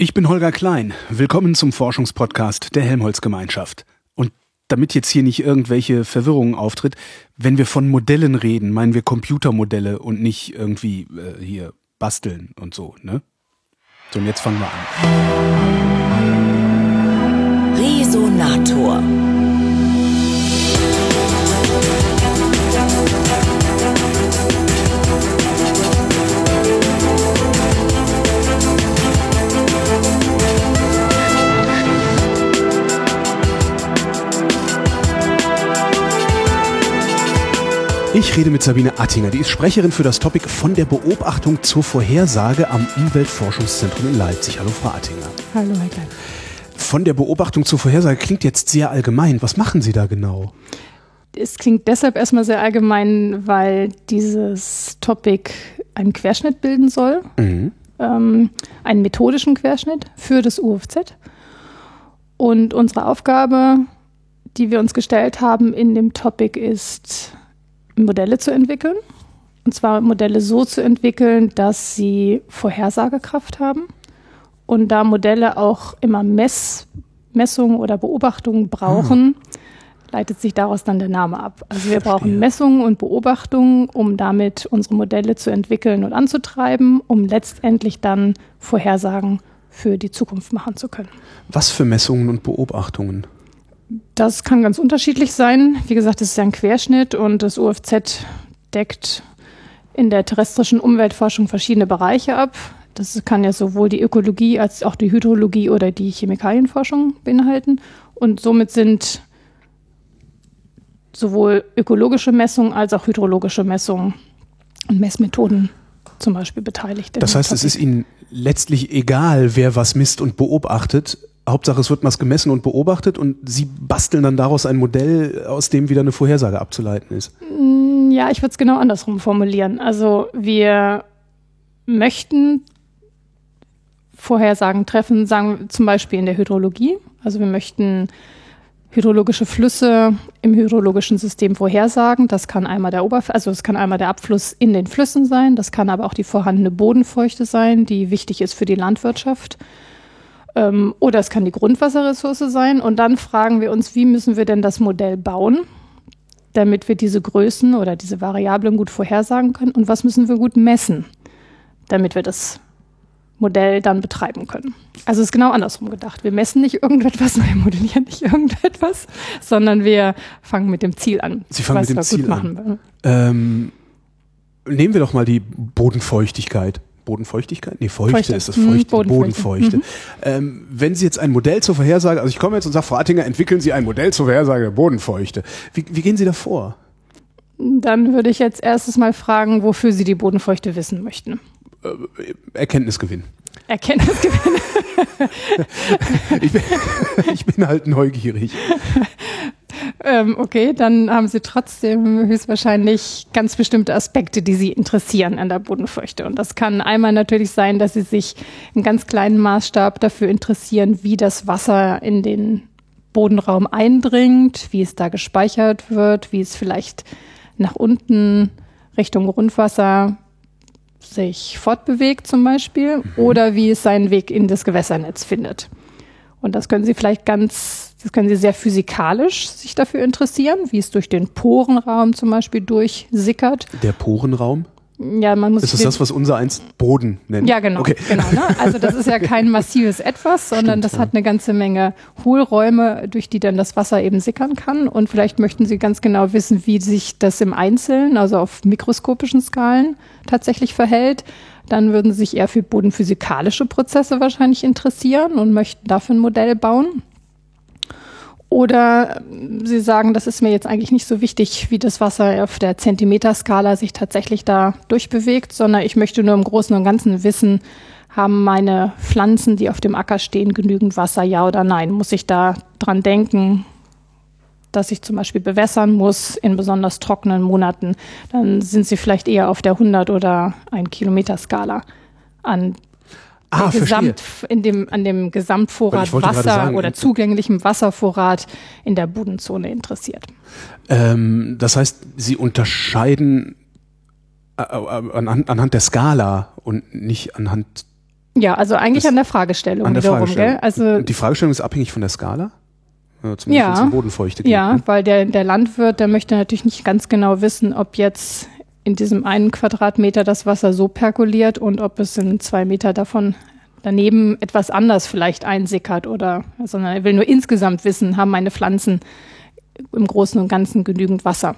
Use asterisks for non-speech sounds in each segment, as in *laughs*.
Ich bin Holger Klein. Willkommen zum Forschungspodcast der Helmholtz-Gemeinschaft. Und damit jetzt hier nicht irgendwelche Verwirrungen auftritt, wenn wir von Modellen reden, meinen wir Computermodelle und nicht irgendwie äh, hier basteln und so, ne? So, und jetzt fangen wir an. Resonator. Ich rede mit Sabine Attinger, die ist Sprecherin für das Topic von der Beobachtung zur Vorhersage am Umweltforschungszentrum in Leipzig. Hallo, Frau Attinger. Hallo, Herr Klein. Von der Beobachtung zur Vorhersage klingt jetzt sehr allgemein. Was machen Sie da genau? Es klingt deshalb erstmal sehr allgemein, weil dieses Topic einen Querschnitt bilden soll, mhm. ähm, einen methodischen Querschnitt für das UFZ. Und unsere Aufgabe, die wir uns gestellt haben in dem Topic, ist Modelle zu entwickeln. Und zwar Modelle so zu entwickeln, dass sie Vorhersagekraft haben. Und da Modelle auch immer Mess, Messungen oder Beobachtungen brauchen, hm. leitet sich daraus dann der Name ab. Also wir brauchen Messungen und Beobachtungen, um damit unsere Modelle zu entwickeln und anzutreiben, um letztendlich dann Vorhersagen für die Zukunft machen zu können. Was für Messungen und Beobachtungen? Das kann ganz unterschiedlich sein. Wie gesagt, es ist ja ein Querschnitt und das UFZ deckt in der terrestrischen Umweltforschung verschiedene Bereiche ab. Das kann ja sowohl die Ökologie als auch die Hydrologie oder die Chemikalienforschung beinhalten. Und somit sind sowohl ökologische Messungen als auch hydrologische Messungen und Messmethoden zum Beispiel beteiligt. Das heißt, es ist Ihnen letztlich egal, wer was misst und beobachtet. Hauptsache, es wird was gemessen und beobachtet und Sie basteln dann daraus ein Modell, aus dem wieder eine Vorhersage abzuleiten ist. Mm, ja, ich würde es genau andersrum formulieren. Also wir möchten Vorhersagen treffen, sagen wir zum Beispiel in der Hydrologie. Also wir möchten hydrologische Flüsse im hydrologischen System vorhersagen. Das kann einmal der Oberf also es kann einmal der Abfluss in den Flüssen sein, das kann aber auch die vorhandene Bodenfeuchte sein, die wichtig ist für die Landwirtschaft. Ähm, oder es kann die Grundwasserressource sein. Und dann fragen wir uns, wie müssen wir denn das Modell bauen, damit wir diese Größen oder diese Variablen gut vorhersagen können? Und was müssen wir gut messen, damit wir das Modell dann betreiben können. Also es ist genau andersrum gedacht. Wir messen nicht irgendetwas, *laughs* wir modellieren nicht irgendetwas, sondern wir fangen mit dem Ziel an. Sie fangen mit dem Ziel an. Ähm, nehmen wir doch mal die Bodenfeuchtigkeit. Bodenfeuchtigkeit? Nee, Feuchte, Feuchte. ist das Feuchte, mhm, Bodenfeuchte. Mhm. Ähm, wenn Sie jetzt ein Modell zur Vorhersage, also ich komme jetzt und sage, Frau Attinger, entwickeln Sie ein Modell zur Vorhersage der Bodenfeuchte. Wie, wie gehen Sie da vor? Dann würde ich jetzt erstes mal fragen, wofür Sie die Bodenfeuchte wissen möchten. Äh, Erkenntnisgewinn. Erkenntnisgewinn. *laughs* ich, bin, *laughs* ich bin halt neugierig. *laughs* Ähm, okay, dann haben Sie trotzdem höchstwahrscheinlich ganz bestimmte Aspekte, die Sie interessieren an der Bodenfeuchte. Und das kann einmal natürlich sein, dass Sie sich im ganz kleinen Maßstab dafür interessieren, wie das Wasser in den Bodenraum eindringt, wie es da gespeichert wird, wie es vielleicht nach unten Richtung Grundwasser sich fortbewegt zum Beispiel mhm. oder wie es seinen Weg in das Gewässernetz findet. Und das können Sie vielleicht ganz, das können Sie sehr physikalisch sich dafür interessieren, wie es durch den Porenraum zum Beispiel durchsickert. Der Porenraum? Ja, man muss. Ist das das, was unser einst Boden nennt? Ja, genau. Okay. genau ne? Also das ist ja kein massives Etwas, sondern Stimmt, das ja. hat eine ganze Menge Hohlräume, durch die dann das Wasser eben sickern kann. Und vielleicht möchten Sie ganz genau wissen, wie sich das im Einzelnen, also auf mikroskopischen Skalen tatsächlich verhält. Dann würden Sie sich eher für bodenphysikalische Prozesse wahrscheinlich interessieren und möchten dafür ein Modell bauen. Oder Sie sagen, das ist mir jetzt eigentlich nicht so wichtig, wie das Wasser auf der Zentimeterskala sich tatsächlich da durchbewegt, sondern ich möchte nur im Großen und Ganzen wissen, haben meine Pflanzen, die auf dem Acker stehen, genügend Wasser, ja oder nein? Muss ich da dran denken, dass ich zum Beispiel bewässern muss in besonders trockenen Monaten? Dann sind sie vielleicht eher auf der 100 oder 1 Kilometer Skala an ah, Gesamt, in dem, an dem Gesamtvorrat Wasser sagen, oder zugänglichem Wasservorrat in der Bodenzone interessiert. Ähm, das heißt, Sie unterscheiden äh, äh, anhand, anhand der Skala und nicht anhand Ja, also eigentlich das an der Fragestellung an der wiederum, Fragestellung. Gell? Also die Fragestellung ist abhängig von der Skala? Zumindest ja, Bodenfeuchte ja, weil der, der Landwirt, der möchte natürlich nicht ganz genau wissen, ob jetzt in diesem einen Quadratmeter das Wasser so perkuliert und ob es in zwei Meter davon daneben etwas anders vielleicht einsickert oder, sondern er will nur insgesamt wissen, haben meine Pflanzen im Großen und Ganzen genügend Wasser.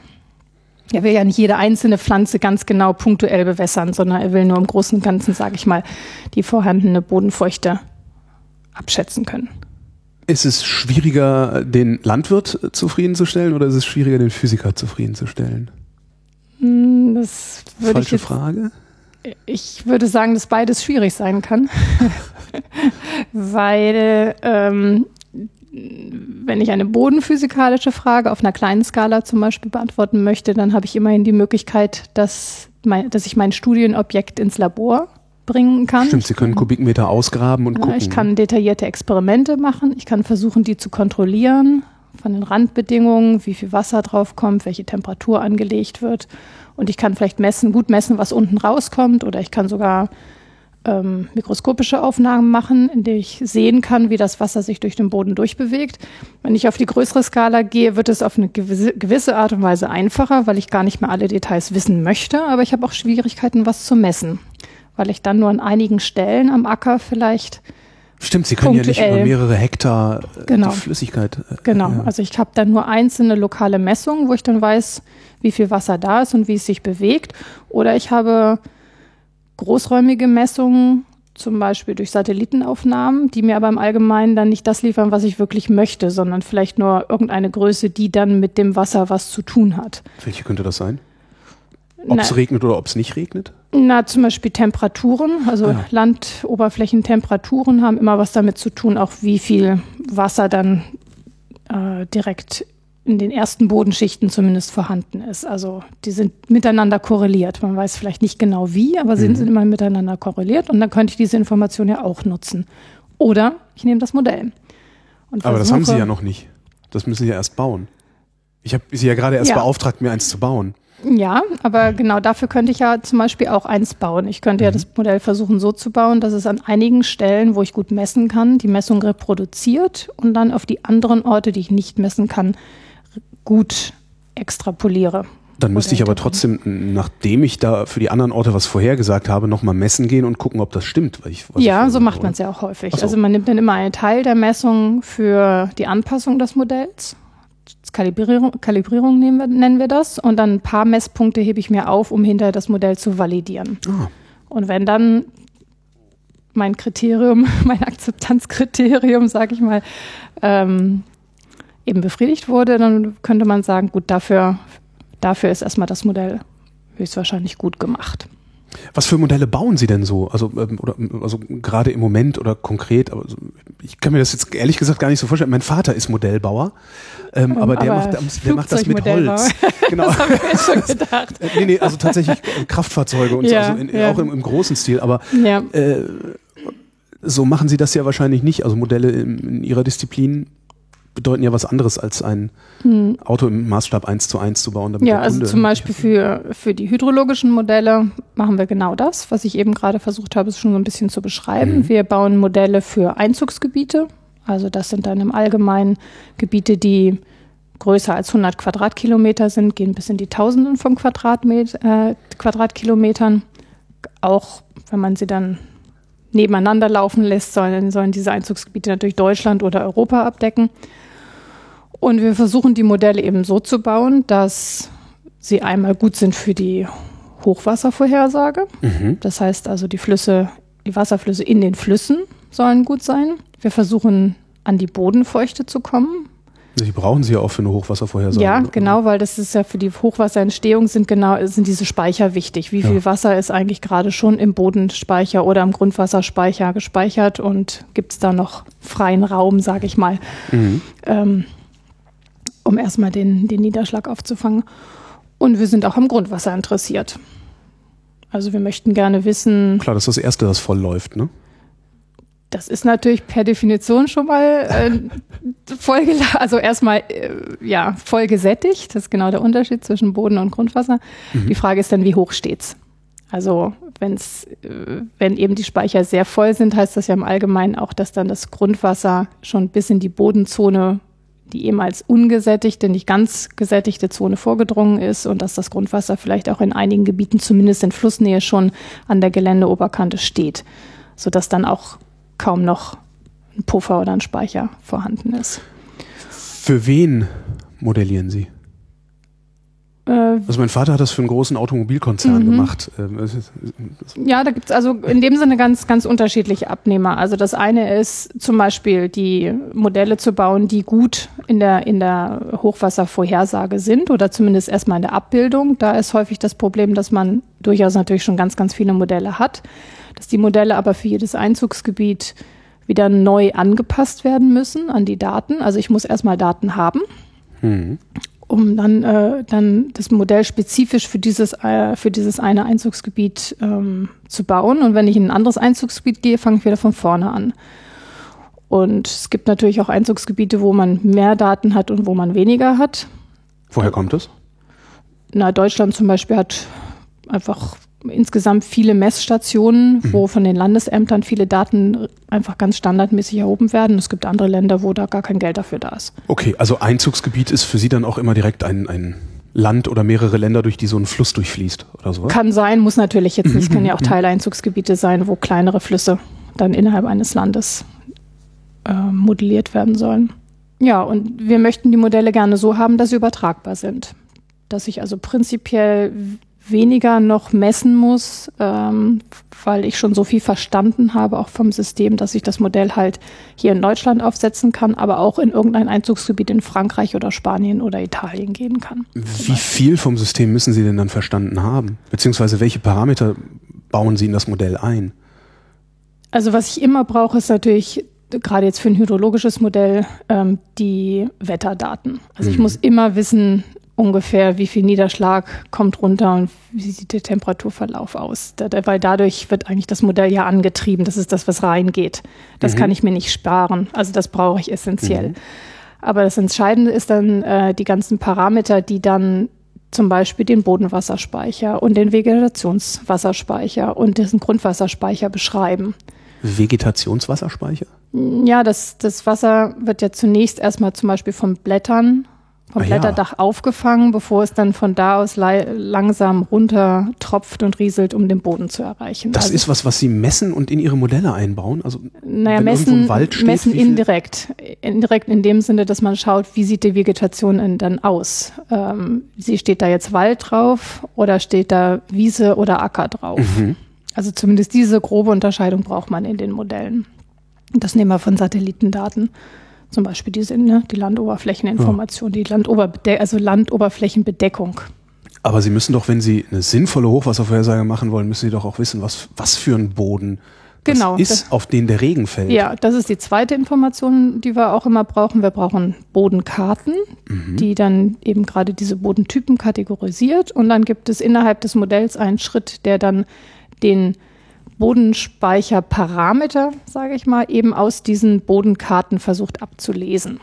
Er will ja nicht jede einzelne Pflanze ganz genau punktuell bewässern, sondern er will nur im Großen und Ganzen, sage ich mal, die vorhandene Bodenfeuchte abschätzen können. Ist es schwieriger, den Landwirt zufriedenzustellen oder ist es schwieriger, den Physiker zufriedenzustellen? Hm, das würde Falsche ich jetzt, Frage. Ich würde sagen, dass beides schwierig sein kann, *laughs* weil ähm, wenn ich eine bodenphysikalische Frage auf einer kleinen Skala zum Beispiel beantworten möchte, dann habe ich immerhin die Möglichkeit, dass, mein, dass ich mein Studienobjekt ins Labor bringen kann. Stimmt, Sie können Kubikmeter ausgraben und gucken. Ich kann detaillierte Experimente machen. Ich kann versuchen, die zu kontrollieren von den Randbedingungen, wie viel Wasser drauf kommt, welche Temperatur angelegt wird. Und ich kann vielleicht messen, gut messen, was unten rauskommt. Oder ich kann sogar ähm, mikroskopische Aufnahmen machen, in denen ich sehen kann, wie das Wasser sich durch den Boden durchbewegt. Wenn ich auf die größere Skala gehe, wird es auf eine gewisse, gewisse Art und Weise einfacher, weil ich gar nicht mehr alle Details wissen möchte. Aber ich habe auch Schwierigkeiten, was zu messen, weil ich dann nur an einigen Stellen am Acker vielleicht Stimmt, Sie können punktuell. ja nicht über mehrere Hektar äh, genau. Flüssigkeit. Äh, genau, ja. also ich habe dann nur einzelne lokale Messungen, wo ich dann weiß, wie viel Wasser da ist und wie es sich bewegt. Oder ich habe großräumige Messungen, zum Beispiel durch Satellitenaufnahmen, die mir aber im Allgemeinen dann nicht das liefern, was ich wirklich möchte, sondern vielleicht nur irgendeine Größe, die dann mit dem Wasser was zu tun hat. Welche könnte das sein? Ob es regnet oder ob es nicht regnet? Na, zum Beispiel Temperaturen. Also ja. Landoberflächentemperaturen haben immer was damit zu tun, auch wie viel Wasser dann äh, direkt in den ersten Bodenschichten zumindest vorhanden ist. Also die sind miteinander korreliert. Man weiß vielleicht nicht genau wie, aber sie mhm. sind immer miteinander korreliert und dann könnte ich diese Information ja auch nutzen. Oder ich nehme das Modell. aber das haben Sie ja noch nicht. Das müssen Sie ja erst bauen. Ich habe Sie ja gerade erst ja. beauftragt, mir eins zu bauen. Ja, aber genau dafür könnte ich ja zum Beispiel auch eins bauen. Ich könnte mhm. ja das Modell versuchen so zu bauen, dass es an einigen Stellen, wo ich gut messen kann, die Messung reproduziert und dann auf die anderen Orte, die ich nicht messen kann, gut extrapoliere. Dann müsste ich aber trotzdem, nachdem ich da für die anderen Orte was vorhergesagt habe, nochmal messen gehen und gucken, ob das stimmt. Ich, ja, so macht man es ja auch häufig. So. Also man nimmt dann immer einen Teil der Messung für die Anpassung des Modells Kalibrierung, Kalibrierung nennen wir, nennen wir das. Und dann ein paar Messpunkte hebe ich mir auf, um hinterher das Modell zu validieren. Oh. Und wenn dann mein Kriterium, *laughs* mein Akzeptanzkriterium, sage ich mal, ähm, eben befriedigt wurde, dann könnte man sagen, gut, dafür, dafür ist erstmal das Modell höchstwahrscheinlich gut gemacht. Was für Modelle bauen Sie denn so? Also, ähm, oder, also gerade im Moment oder konkret, also ich kann mir das jetzt ehrlich gesagt gar nicht so vorstellen. Mein Vater ist Modellbauer, ähm, aber, aber der, macht, der macht das mit Holz. *laughs* genau. Das habe ich schon gedacht. Äh, nee, nee, also tatsächlich Kraftfahrzeuge und ja, so, also in, ja. auch im, im, großen Stil, aber ja. äh, so machen Sie das ja wahrscheinlich nicht. Also Modelle in, in Ihrer Disziplin bedeuten ja was anderes als ein hm. Auto im Maßstab 1 zu 1 zu bauen. ja, also zum Beispiel für, für die hydrologischen Modelle machen wir genau das, was ich eben gerade versucht habe, es schon so ein bisschen zu beschreiben. Mhm. Wir bauen Modelle für Einzugsgebiete. Also das sind dann im Allgemeinen Gebiete, die größer als 100 Quadratkilometer sind, gehen bis in die Tausenden von Quadratmet äh, Quadratkilometern. Auch wenn man sie dann nebeneinander laufen lässt, sollen, sollen diese Einzugsgebiete natürlich Deutschland oder Europa abdecken. Und wir versuchen die Modelle eben so zu bauen, dass sie einmal gut sind für die Hochwasservorhersage. Mhm. Das heißt also, die Flüsse, die Wasserflüsse in den Flüssen sollen gut sein. Wir versuchen an die Bodenfeuchte zu kommen. Die brauchen sie ja auch für eine Hochwasservorhersage. Ja, genau, weil das ist ja für die Hochwasserentstehung sind genau sind diese Speicher wichtig. Wie viel ja. Wasser ist eigentlich gerade schon im Bodenspeicher oder im Grundwasserspeicher gespeichert und gibt es da noch freien Raum, sage ich mal, mhm. ähm, um erstmal den, den Niederschlag aufzufangen. Und wir sind auch am Grundwasser interessiert. Also wir möchten gerne wissen. Klar, das ist das Erste, das voll läuft, ne? Das ist natürlich per Definition schon mal äh, *laughs* voll, also erstmal äh, ja voll gesättigt. Das ist genau der Unterschied zwischen Boden und Grundwasser. Mhm. Die Frage ist dann, wie hoch steht's? Also wenn's, äh, wenn eben die Speicher sehr voll sind, heißt das ja im Allgemeinen auch, dass dann das Grundwasser schon bis in die Bodenzone, die ehemals ungesättigte, nicht ganz gesättigte Zone vorgedrungen ist und dass das Grundwasser vielleicht auch in einigen Gebieten, zumindest in Flussnähe, schon an der Geländeoberkante steht, sodass dann auch kaum noch ein Puffer oder ein Speicher vorhanden ist. Für wen modellieren Sie? Äh, also mein Vater hat das für einen großen Automobilkonzern mhm. gemacht. Ähm, ja, da gibt es also in dem Sinne ganz, ganz unterschiedliche Abnehmer. Also das eine ist zum Beispiel die Modelle zu bauen, die gut in der, in der Hochwasservorhersage sind oder zumindest erstmal in der Abbildung. Da ist häufig das Problem, dass man durchaus natürlich schon ganz, ganz viele Modelle hat, dass die Modelle aber für jedes Einzugsgebiet wieder neu angepasst werden müssen an die Daten. Also ich muss erstmal Daten haben. Mhm um dann, äh, dann das Modell spezifisch für dieses, äh, für dieses eine Einzugsgebiet ähm, zu bauen. Und wenn ich in ein anderes Einzugsgebiet gehe, fange ich wieder von vorne an. Und es gibt natürlich auch Einzugsgebiete, wo man mehr Daten hat und wo man weniger hat. Woher kommt das? Na, Deutschland zum Beispiel hat einfach insgesamt viele Messstationen, mhm. wo von den Landesämtern viele Daten einfach ganz standardmäßig erhoben werden. Es gibt andere Länder, wo da gar kein Geld dafür da ist. Okay, also Einzugsgebiet ist für Sie dann auch immer direkt ein, ein Land oder mehrere Länder, durch die so ein Fluss durchfließt oder so? Kann sein, muss natürlich jetzt nicht. Kann ja auch Teileinzugsgebiete sein, wo kleinere Flüsse dann innerhalb eines Landes äh, modelliert werden sollen. Ja, und wir möchten die Modelle gerne so haben, dass sie übertragbar sind. Dass ich also prinzipiell weniger noch messen muss, ähm, weil ich schon so viel verstanden habe, auch vom System, dass ich das Modell halt hier in Deutschland aufsetzen kann, aber auch in irgendein Einzugsgebiet in Frankreich oder Spanien oder Italien gehen kann. Wie viel vom System müssen Sie denn dann verstanden haben? Beziehungsweise welche Parameter bauen Sie in das Modell ein? Also was ich immer brauche, ist natürlich gerade jetzt für ein hydrologisches Modell ähm, die Wetterdaten. Also ich mhm. muss immer wissen, ungefähr, wie viel Niederschlag kommt runter und wie sieht der Temperaturverlauf aus. Da, weil dadurch wird eigentlich das Modell ja angetrieben. Das ist das, was reingeht. Das mhm. kann ich mir nicht sparen. Also das brauche ich essentiell. Mhm. Aber das Entscheidende ist dann äh, die ganzen Parameter, die dann zum Beispiel den Bodenwasserspeicher und den Vegetationswasserspeicher und diesen Grundwasserspeicher beschreiben. Vegetationswasserspeicher? Ja, das, das Wasser wird ja zunächst erstmal zum Beispiel von Blättern vom Blätterdach ja. aufgefangen, bevor es dann von da aus langsam runter tropft und rieselt, um den Boden zu erreichen. Das also, ist was, was Sie messen und in Ihre Modelle einbauen? Also naja, messen, steht, messen indirekt. Indirekt in dem Sinne, dass man schaut, wie sieht die Vegetation dann aus? Ähm, sie steht da jetzt Wald drauf oder steht da Wiese oder Acker drauf? Mhm. Also zumindest diese grobe Unterscheidung braucht man in den Modellen. Das nehmen wir von Satellitendaten. Zum Beispiel die, ne, die Landoberflächeninformation, ja. die Landoberbede also Landoberflächenbedeckung. Aber Sie müssen doch, wenn Sie eine sinnvolle Hochwasservorhersage machen wollen, müssen Sie doch auch wissen, was, was für ein Boden genau, ist, das, auf den der Regen fällt. Ja, das ist die zweite Information, die wir auch immer brauchen. Wir brauchen Bodenkarten, mhm. die dann eben gerade diese Bodentypen kategorisiert. Und dann gibt es innerhalb des Modells einen Schritt, der dann den Bodenspeicherparameter, sage ich mal, eben aus diesen Bodenkarten versucht abzulesen.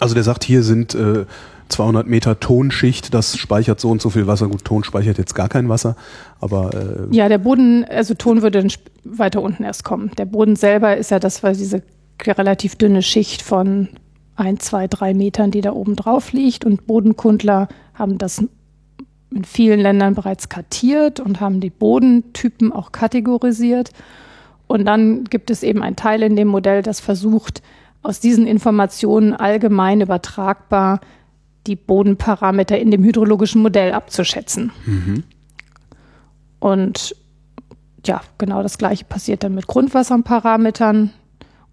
Also der sagt, hier sind äh, 200 Meter Tonschicht, das speichert so und so viel Wasser. Gut, Ton speichert jetzt gar kein Wasser, aber... Äh ja, der Boden, also Ton würde dann weiter unten erst kommen. Der Boden selber ist ja das, weil diese relativ dünne Schicht von ein, zwei, drei Metern, die da oben drauf liegt und Bodenkundler haben das in vielen Ländern bereits kartiert und haben die Bodentypen auch kategorisiert. Und dann gibt es eben ein Teil in dem Modell, das versucht, aus diesen Informationen allgemein übertragbar die Bodenparameter in dem hydrologischen Modell abzuschätzen. Mhm. Und ja, genau das Gleiche passiert dann mit Grundwasserparametern.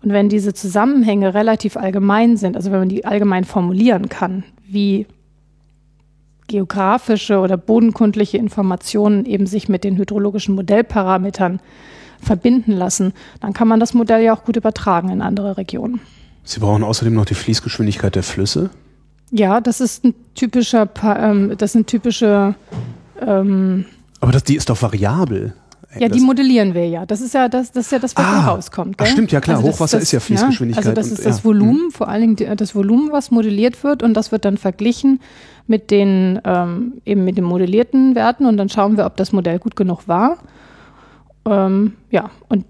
Und wenn diese Zusammenhänge relativ allgemein sind, also wenn man die allgemein formulieren kann, wie geografische oder bodenkundliche Informationen eben sich mit den hydrologischen Modellparametern verbinden lassen, dann kann man das Modell ja auch gut übertragen in andere Regionen. Sie brauchen außerdem noch die Fließgeschwindigkeit der Flüsse? Ja, das ist ein typischer, ähm, das sind typische. Ähm, Aber das, die ist doch variabel. Ja, die modellieren wir ja. Das ist ja das, das ist ja das, was ah, rauskommt. Ach, stimmt, ja klar. Also Hochwasser das, ist ja ne? Fließgeschwindigkeit. Also das und, ist das ja. Volumen, mhm. vor allen Dingen das Volumen, was modelliert wird und das wird dann verglichen mit den ähm, eben mit den modellierten Werten und dann schauen wir, ob das Modell gut genug war. Ähm, ja, und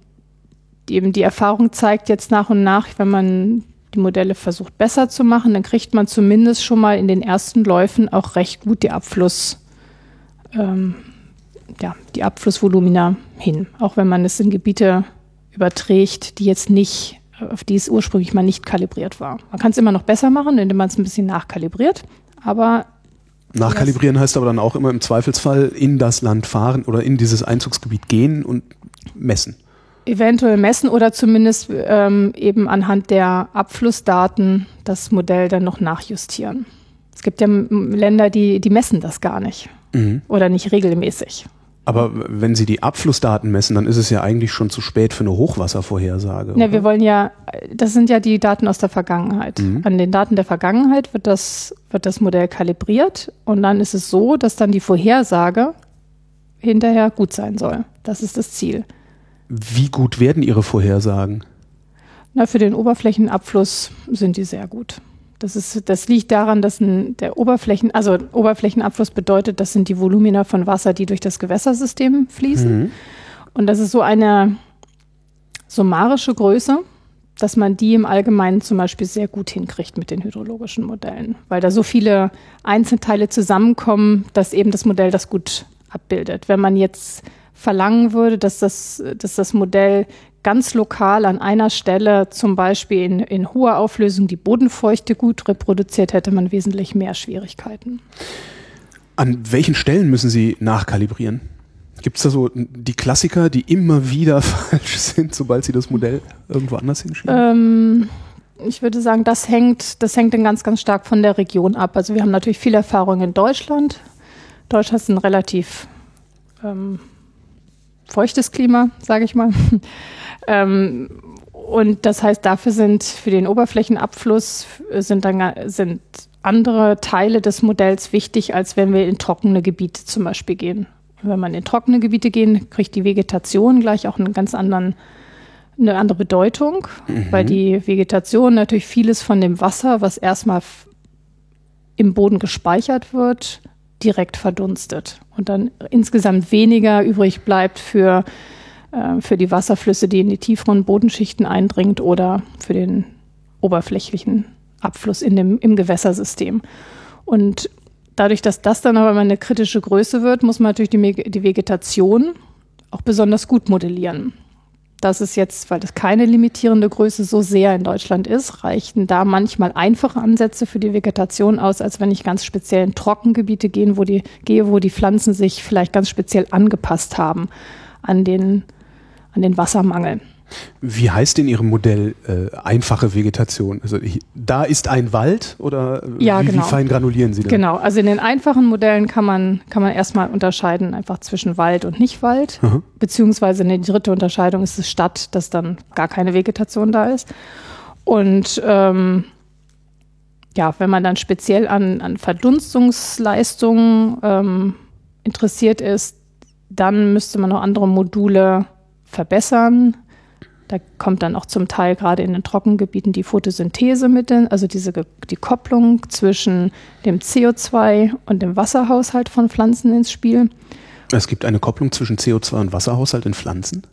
eben die Erfahrung zeigt jetzt nach und nach, wenn man die Modelle versucht besser zu machen, dann kriegt man zumindest schon mal in den ersten Läufen auch recht gut die Abfluss, ähm, ja, die Abflussvolumina hin. Auch wenn man es in Gebiete überträgt, die jetzt nicht, auf die es ursprünglich mal nicht kalibriert war. Man kann es immer noch besser machen, indem man es ein bisschen nachkalibriert, aber Nachkalibrieren heißt aber dann auch immer im Zweifelsfall in das Land fahren oder in dieses Einzugsgebiet gehen und messen. Eventuell messen oder zumindest ähm, eben anhand der Abflussdaten das Modell dann noch nachjustieren. Es gibt ja Länder, die, die messen das gar nicht mhm. oder nicht regelmäßig. Aber wenn Sie die Abflussdaten messen, dann ist es ja eigentlich schon zu spät für eine Hochwasservorhersage. Ja, wir wollen ja, das sind ja die Daten aus der Vergangenheit. Mhm. An den Daten der Vergangenheit wird das, wird das Modell kalibriert und dann ist es so, dass dann die Vorhersage hinterher gut sein soll. Das ist das Ziel. Wie gut werden Ihre Vorhersagen? Na, für den Oberflächenabfluss sind die sehr gut. Das, ist, das liegt daran, dass ein, der Oberflächen, also Oberflächenabfluss bedeutet, das sind die Volumina von Wasser, die durch das Gewässersystem fließen. Mhm. Und das ist so eine summarische Größe, dass man die im Allgemeinen zum Beispiel sehr gut hinkriegt mit den hydrologischen Modellen, weil da so viele Einzelteile zusammenkommen, dass eben das Modell das gut abbildet. Wenn man jetzt verlangen würde, dass das, dass das Modell ganz lokal an einer Stelle, zum Beispiel in, in hoher Auflösung, die Bodenfeuchte gut reproduziert, hätte man wesentlich mehr Schwierigkeiten. An welchen Stellen müssen Sie nachkalibrieren? Gibt es da so die Klassiker, die immer wieder *laughs* falsch sind, sobald Sie das Modell irgendwo anders hinschieben? Ähm, ich würde sagen, das hängt, das hängt dann ganz, ganz stark von der Region ab. Also wir haben natürlich viel Erfahrung in Deutschland. Deutschland ist ein relativ ähm, feuchtes Klima, sage ich mal. *laughs* ähm, und das heißt, dafür sind für den Oberflächenabfluss sind dann sind andere Teile des Modells wichtig, als wenn wir in trockene Gebiete zum Beispiel gehen. Wenn man in trockene Gebiete gehen, kriegt die Vegetation gleich auch einen ganz anderen eine andere Bedeutung, mhm. weil die Vegetation natürlich vieles von dem Wasser, was erstmal im Boden gespeichert wird, direkt verdunstet und dann insgesamt weniger übrig bleibt für, äh, für die Wasserflüsse, die in die tieferen Bodenschichten eindringt oder für den oberflächlichen Abfluss in dem, im Gewässersystem. Und dadurch, dass das dann aber eine kritische Größe wird, muss man natürlich die, die Vegetation auch besonders gut modellieren dass es jetzt, weil das keine limitierende Größe so sehr in Deutschland ist, reichen da manchmal einfache Ansätze für die Vegetation aus, als wenn ich ganz speziell in Trockengebiete gehen, wo die, gehe, wo die Pflanzen sich vielleicht ganz speziell angepasst haben an den, an den Wassermangel. Wie heißt in Ihrem Modell äh, einfache Vegetation? Also da ist ein Wald oder ja, wie, genau. wie fein granulieren Sie das? Genau, also in den einfachen Modellen kann man, kann man erstmal unterscheiden einfach zwischen Wald und Nicht-Wald. Mhm. Beziehungsweise eine dritte Unterscheidung ist es Stadt, dass dann gar keine Vegetation da ist. Und ähm, ja, wenn man dann speziell an, an Verdunstungsleistungen ähm, interessiert ist, dann müsste man noch andere Module verbessern da kommt dann auch zum Teil gerade in den Trockengebieten die Photosynthese mit, in, also diese die Kopplung zwischen dem CO2 und dem Wasserhaushalt von Pflanzen ins Spiel. Es gibt eine Kopplung zwischen CO2 und Wasserhaushalt in Pflanzen?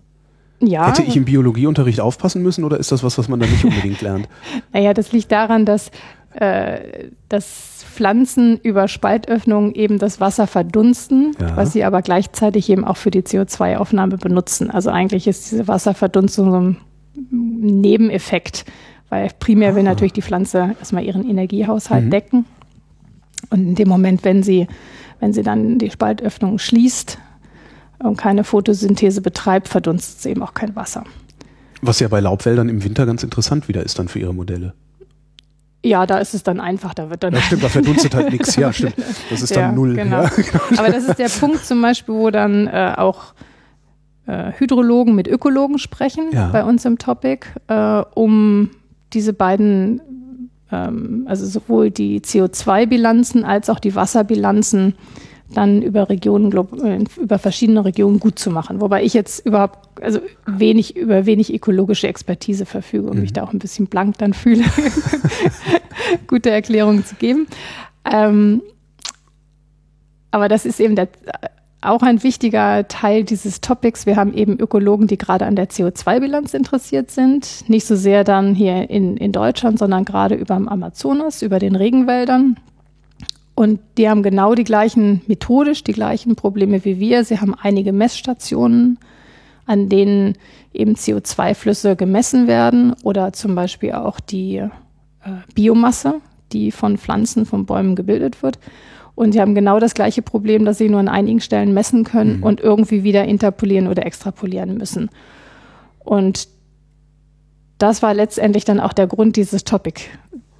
Ja. Hätte ich im Biologieunterricht aufpassen müssen oder ist das was, was man da nicht unbedingt lernt? *laughs* naja, das liegt daran, dass, äh, dass Pflanzen über Spaltöffnungen eben das Wasser verdunsten, ja. was sie aber gleichzeitig eben auch für die CO2-Aufnahme benutzen. Also eigentlich ist diese Wasserverdunstung so ein Nebeneffekt, weil primär will ah. natürlich die Pflanze erstmal ihren Energiehaushalt mhm. decken. Und in dem Moment, wenn sie, wenn sie dann die Spaltöffnung schließt und keine Photosynthese betreibt, verdunstet sie eben auch kein Wasser. Was ja bei Laubwäldern im Winter ganz interessant wieder ist dann für ihre Modelle. Ja, da ist es dann einfach, da wird dann. Ja, stimmt, da verdunstet halt nichts, ja, stimmt. Das ist dann ja, null. Genau. Ja. Aber das ist der Punkt zum Beispiel, wo dann äh, auch äh, Hydrologen mit Ökologen sprechen ja. bei uns im Topic, äh, um diese beiden, ähm, also sowohl die CO2-Bilanzen als auch die Wasserbilanzen dann über Regionen, äh, über verschiedene Regionen gut zu machen. Wobei ich jetzt überhaupt, also wenig, über wenig ökologische Expertise verfüge und mhm. mich da auch ein bisschen blank dann fühle, *laughs* gute Erklärungen zu geben. Ähm, aber das ist eben der, auch ein wichtiger Teil dieses Topics. Wir haben eben Ökologen, die gerade an der CO2-Bilanz interessiert sind. Nicht so sehr dann hier in, in Deutschland, sondern gerade über dem Amazonas, über den Regenwäldern. Und die haben genau die gleichen, methodisch die gleichen Probleme wie wir. Sie haben einige Messstationen, an denen eben CO2-Flüsse gemessen werden oder zum Beispiel auch die äh, Biomasse, die von Pflanzen, von Bäumen gebildet wird. Und sie haben genau das gleiche Problem, dass sie nur an einigen Stellen messen können mhm. und irgendwie wieder interpolieren oder extrapolieren müssen. Und das war letztendlich dann auch der Grund, dieses Topic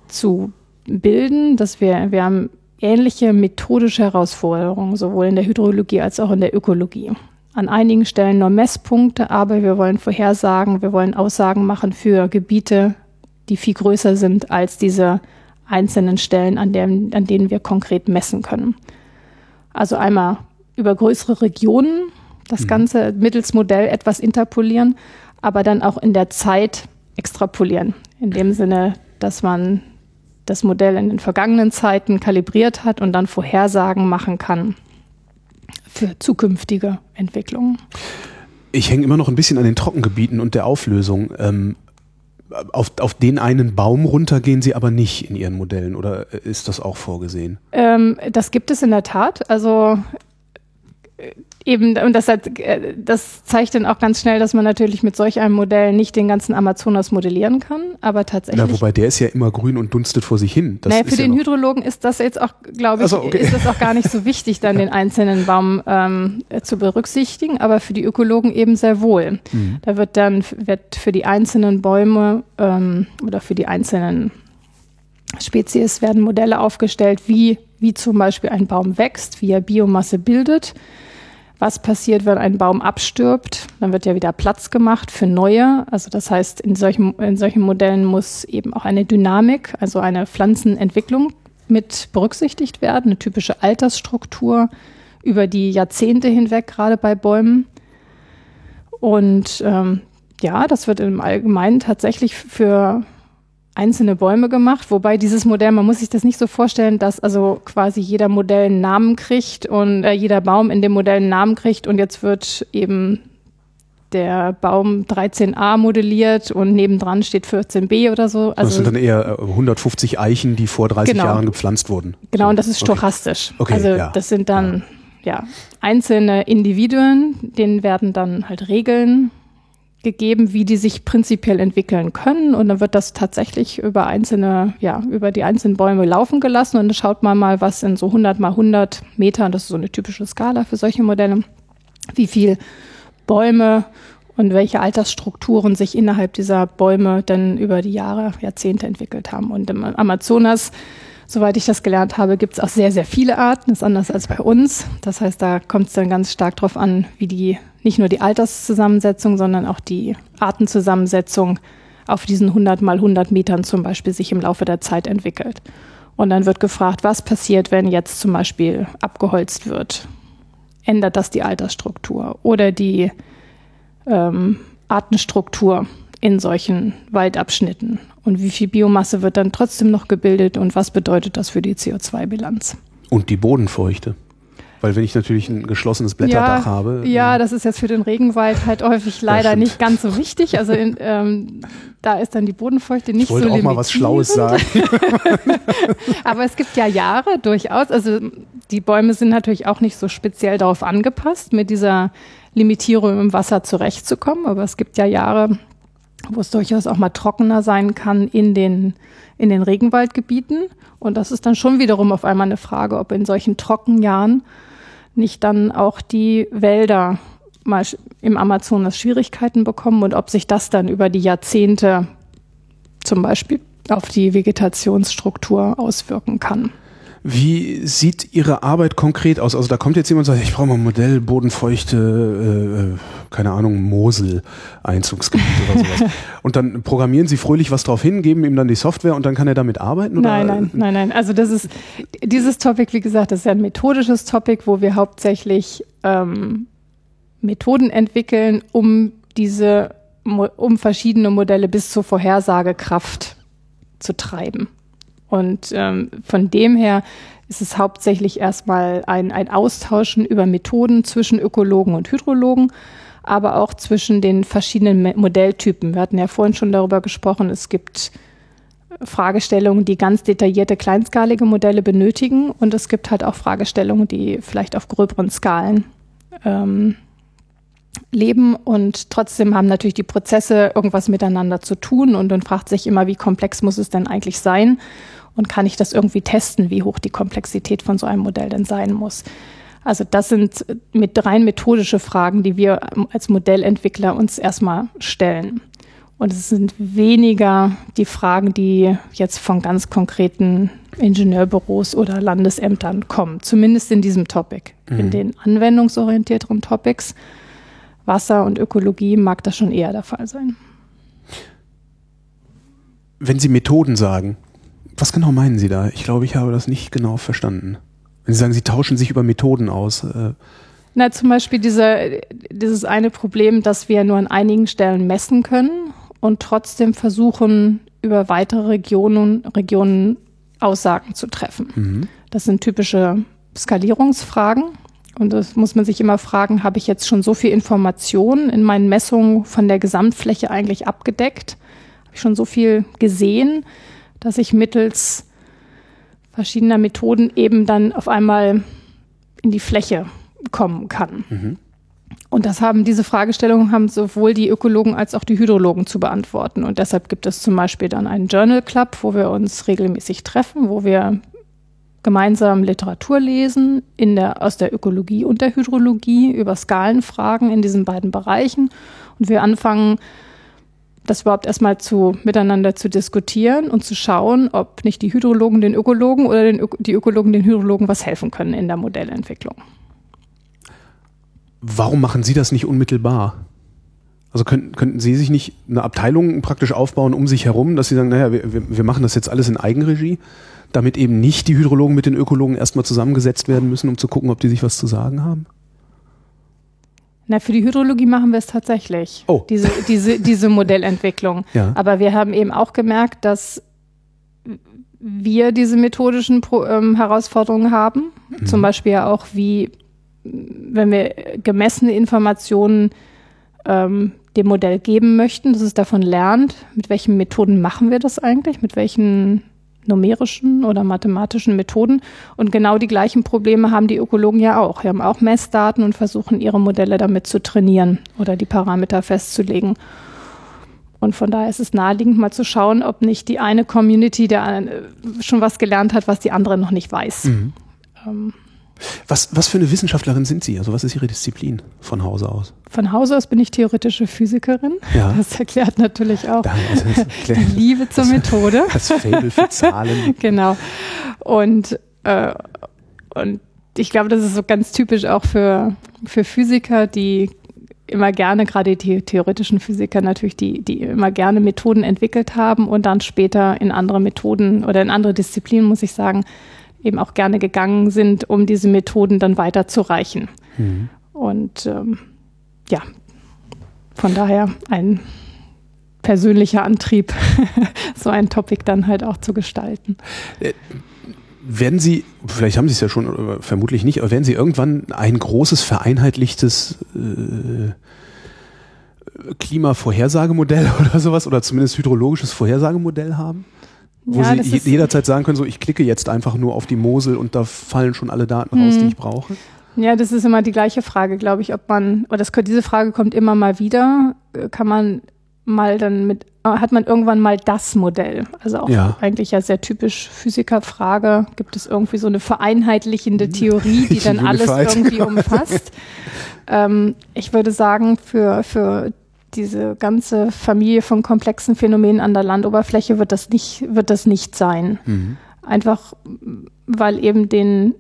zu bilden, dass wir, wir haben ähnliche methodische Herausforderungen, sowohl in der Hydrologie als auch in der Ökologie. An einigen Stellen nur Messpunkte, aber wir wollen Vorhersagen, wir wollen Aussagen machen für Gebiete, die viel größer sind als diese einzelnen Stellen, an, deren, an denen wir konkret messen können. Also einmal über größere Regionen das mhm. Ganze mittels Modell etwas interpolieren, aber dann auch in der Zeit extrapolieren. In dem Sinne, dass man das Modell in den vergangenen Zeiten kalibriert hat und dann Vorhersagen machen kann für zukünftige Entwicklungen. Ich hänge immer noch ein bisschen an den Trockengebieten und der Auflösung. Ähm, auf, auf den einen Baum runter gehen Sie aber nicht in Ihren Modellen oder ist das auch vorgesehen? Ähm, das gibt es in der Tat. Also eben, und das, hat, äh, das zeigt dann auch ganz schnell, dass man natürlich mit solch einem Modell nicht den ganzen Amazonas modellieren kann, aber tatsächlich. Na, wobei der ist ja immer grün und dunstet vor sich hin. Das naja, für den ja Hydrologen ist das jetzt auch, glaube ich, also, okay. ist das auch gar nicht so wichtig, dann den einzelnen Baum ähm, zu berücksichtigen, aber für die Ökologen eben sehr wohl. Mhm. Da wird dann wird für die einzelnen Bäume ähm, oder für die einzelnen Spezies werden Modelle aufgestellt, wie, wie zum Beispiel ein Baum wächst, wie er Biomasse bildet was passiert, wenn ein Baum abstirbt. Dann wird ja wieder Platz gemacht für neue. Also das heißt, in solchen, in solchen Modellen muss eben auch eine Dynamik, also eine Pflanzenentwicklung mit berücksichtigt werden, eine typische Altersstruktur über die Jahrzehnte hinweg, gerade bei Bäumen. Und ähm, ja, das wird im Allgemeinen tatsächlich für einzelne Bäume gemacht, wobei dieses Modell, man muss sich das nicht so vorstellen, dass also quasi jeder Modell einen Namen kriegt und äh, jeder Baum in dem Modell einen Namen kriegt und jetzt wird eben der Baum 13a modelliert und nebendran steht 14b oder so. Also das sind dann eher 150 äh, Eichen, die vor 30 genau. Jahren gepflanzt wurden. Genau, so. und das ist stochastisch. Okay. okay also ja. das sind dann ja. ja einzelne Individuen, denen werden dann halt Regeln gegeben, wie die sich prinzipiell entwickeln können. Und dann wird das tatsächlich über einzelne, ja, über die einzelnen Bäume laufen gelassen. Und dann schaut man mal, was in so 100 mal 100 Metern, das ist so eine typische Skala für solche Modelle, wie viel Bäume und welche Altersstrukturen sich innerhalb dieser Bäume dann über die Jahre, Jahrzehnte entwickelt haben. Und im Amazonas Soweit ich das gelernt habe, gibt es auch sehr, sehr viele Arten. Das ist anders als bei uns. Das heißt, da kommt es dann ganz stark darauf an, wie die nicht nur die Alterszusammensetzung, sondern auch die Artenzusammensetzung auf diesen 100 mal 100 Metern zum Beispiel sich im Laufe der Zeit entwickelt. Und dann wird gefragt, was passiert, wenn jetzt zum Beispiel abgeholzt wird? Ändert das die Altersstruktur oder die ähm, Artenstruktur in solchen Waldabschnitten? Und wie viel Biomasse wird dann trotzdem noch gebildet und was bedeutet das für die CO2-Bilanz? Und die Bodenfeuchte. Weil wenn ich natürlich ein geschlossenes Blätterdach ja, habe. Ja, das ist jetzt für den Regenwald halt häufig leider nicht ganz so wichtig. Also in, ähm, da ist dann die Bodenfeuchte nicht ich wollte so auch mal was Schlaues sagen. *laughs* Aber es gibt ja Jahre durchaus. Also die Bäume sind natürlich auch nicht so speziell darauf angepasst, mit dieser Limitierung im Wasser zurechtzukommen. Aber es gibt ja Jahre, wo es durchaus auch mal trockener sein kann in den, in den Regenwaldgebieten. Und das ist dann schon wiederum auf einmal eine Frage, ob in solchen Trockenjahren nicht dann auch die Wälder mal im Amazonas Schwierigkeiten bekommen und ob sich das dann über die Jahrzehnte zum Beispiel auf die Vegetationsstruktur auswirken kann. Wie sieht Ihre Arbeit konkret aus? Also da kommt jetzt jemand und sagt, ich brauche mal ein Modell, bodenfeuchte, äh, keine Ahnung, Mosel-Einzugsgebiet oder *laughs* sowas. Und dann programmieren Sie fröhlich was drauf hin, geben ihm dann die Software und dann kann er damit arbeiten? Oder? Nein, nein, nein, nein. Also das ist, dieses Topic, wie gesagt, das ist ja ein methodisches Topic, wo wir hauptsächlich ähm, Methoden entwickeln, um diese, um verschiedene Modelle bis zur Vorhersagekraft zu treiben. Und ähm, von dem her ist es hauptsächlich erstmal ein, ein Austauschen über Methoden zwischen Ökologen und Hydrologen, aber auch zwischen den verschiedenen Modelltypen. Wir hatten ja vorhin schon darüber gesprochen, es gibt Fragestellungen, die ganz detaillierte kleinskalige Modelle benötigen und es gibt halt auch Fragestellungen, die vielleicht auf gröberen Skalen ähm, leben und trotzdem haben natürlich die Prozesse irgendwas miteinander zu tun und dann fragt sich immer, wie komplex muss es denn eigentlich sein und kann ich das irgendwie testen, wie hoch die Komplexität von so einem Modell denn sein muss. Also das sind mit rein methodische Fragen, die wir als Modellentwickler uns erstmal stellen. Und es sind weniger die Fragen, die jetzt von ganz konkreten Ingenieurbüros oder Landesämtern kommen, zumindest in diesem Topic. Mhm. In den anwendungsorientierteren Topics, Wasser und Ökologie, mag das schon eher der Fall sein. Wenn Sie Methoden sagen, was genau meinen Sie da? Ich glaube, ich habe das nicht genau verstanden. Wenn Sie sagen, Sie tauschen sich über Methoden aus. Äh Na, zum Beispiel diese, dieses eine Problem, dass wir nur an einigen Stellen messen können und trotzdem versuchen, über weitere Regionen, Regionen Aussagen zu treffen. Mhm. Das sind typische Skalierungsfragen. Und das muss man sich immer fragen, habe ich jetzt schon so viel Information in meinen Messungen von der Gesamtfläche eigentlich abgedeckt? Habe ich schon so viel gesehen? Dass ich mittels verschiedener Methoden eben dann auf einmal in die Fläche kommen kann. Mhm. Und das haben diese Fragestellungen haben sowohl die Ökologen als auch die Hydrologen zu beantworten. Und deshalb gibt es zum Beispiel dann einen Journal Club, wo wir uns regelmäßig treffen, wo wir gemeinsam Literatur lesen in der, aus der Ökologie und der Hydrologie über Skalenfragen in diesen beiden Bereichen. Und wir anfangen, das überhaupt erstmal zu, miteinander zu diskutieren und zu schauen, ob nicht die Hydrologen den Ökologen oder den Ö die Ökologen den Hydrologen was helfen können in der Modellentwicklung. Warum machen Sie das nicht unmittelbar? Also könnten, könnten Sie sich nicht eine Abteilung praktisch aufbauen um sich herum, dass Sie sagen, naja, wir, wir machen das jetzt alles in Eigenregie, damit eben nicht die Hydrologen mit den Ökologen erstmal zusammengesetzt werden müssen, um zu gucken, ob die sich was zu sagen haben? Na, für die Hydrologie machen wir es tatsächlich. Oh. Diese, diese, diese *laughs* Modellentwicklung. Ja. Aber wir haben eben auch gemerkt, dass wir diese methodischen Pro ähm, Herausforderungen haben. Mhm. Zum Beispiel auch, wie, wenn wir gemessene Informationen ähm, dem Modell geben möchten, dass es davon lernt, mit welchen Methoden machen wir das eigentlich, mit welchen numerischen oder mathematischen Methoden. Und genau die gleichen Probleme haben die Ökologen ja auch. Sie haben auch Messdaten und versuchen ihre Modelle damit zu trainieren oder die Parameter festzulegen. Und von daher ist es naheliegend, mal zu schauen, ob nicht die eine Community der äh, schon was gelernt hat, was die andere noch nicht weiß. Mhm. Ähm, was, was für eine Wissenschaftlerin sind Sie? Also was ist Ihre Disziplin von Hause aus? Von Hause aus bin ich theoretische Physikerin. Ja. Das erklärt natürlich auch *laughs* die Liebe zur das, Methode. *laughs* Das Fable für Zahlen. *laughs* genau. Und, äh, und ich glaube, das ist so ganz typisch auch für, für Physiker, die immer gerne, gerade die theoretischen Physiker natürlich, die, die immer gerne Methoden entwickelt haben und dann später in andere Methoden oder in andere Disziplinen, muss ich sagen, eben auch gerne gegangen sind, um diese Methoden dann weiterzureichen. Mhm. Und ähm, ja, von daher ein persönlicher Antrieb, *laughs* so ein Topic dann halt auch zu gestalten. Äh, werden Sie, vielleicht haben Sie es ja schon, vermutlich nicht, aber werden Sie irgendwann ein großes vereinheitlichtes äh, Klimavorhersagemodell *laughs* oder sowas oder zumindest hydrologisches Vorhersagemodell haben? Wo ja, Sie jederzeit sagen können, so ich klicke jetzt einfach nur auf die Mosel und da fallen schon alle Daten raus, die mhm. ich brauche? Ja, das ist immer die gleiche Frage, glaube ich, ob man, oder das, diese Frage kommt immer mal wieder, äh, kann man mal dann mit, äh, hat man irgendwann mal das Modell? Also auch ja. eigentlich ja sehr typisch Physikerfrage. Gibt es irgendwie so eine vereinheitlichende Theorie, *laughs* die dann alles irgendwie umfasst? *laughs* ähm, ich würde sagen, für, für diese ganze Familie von komplexen Phänomenen an der Landoberfläche wird das nicht, wird das nicht sein. Mhm. einfach weil eben den,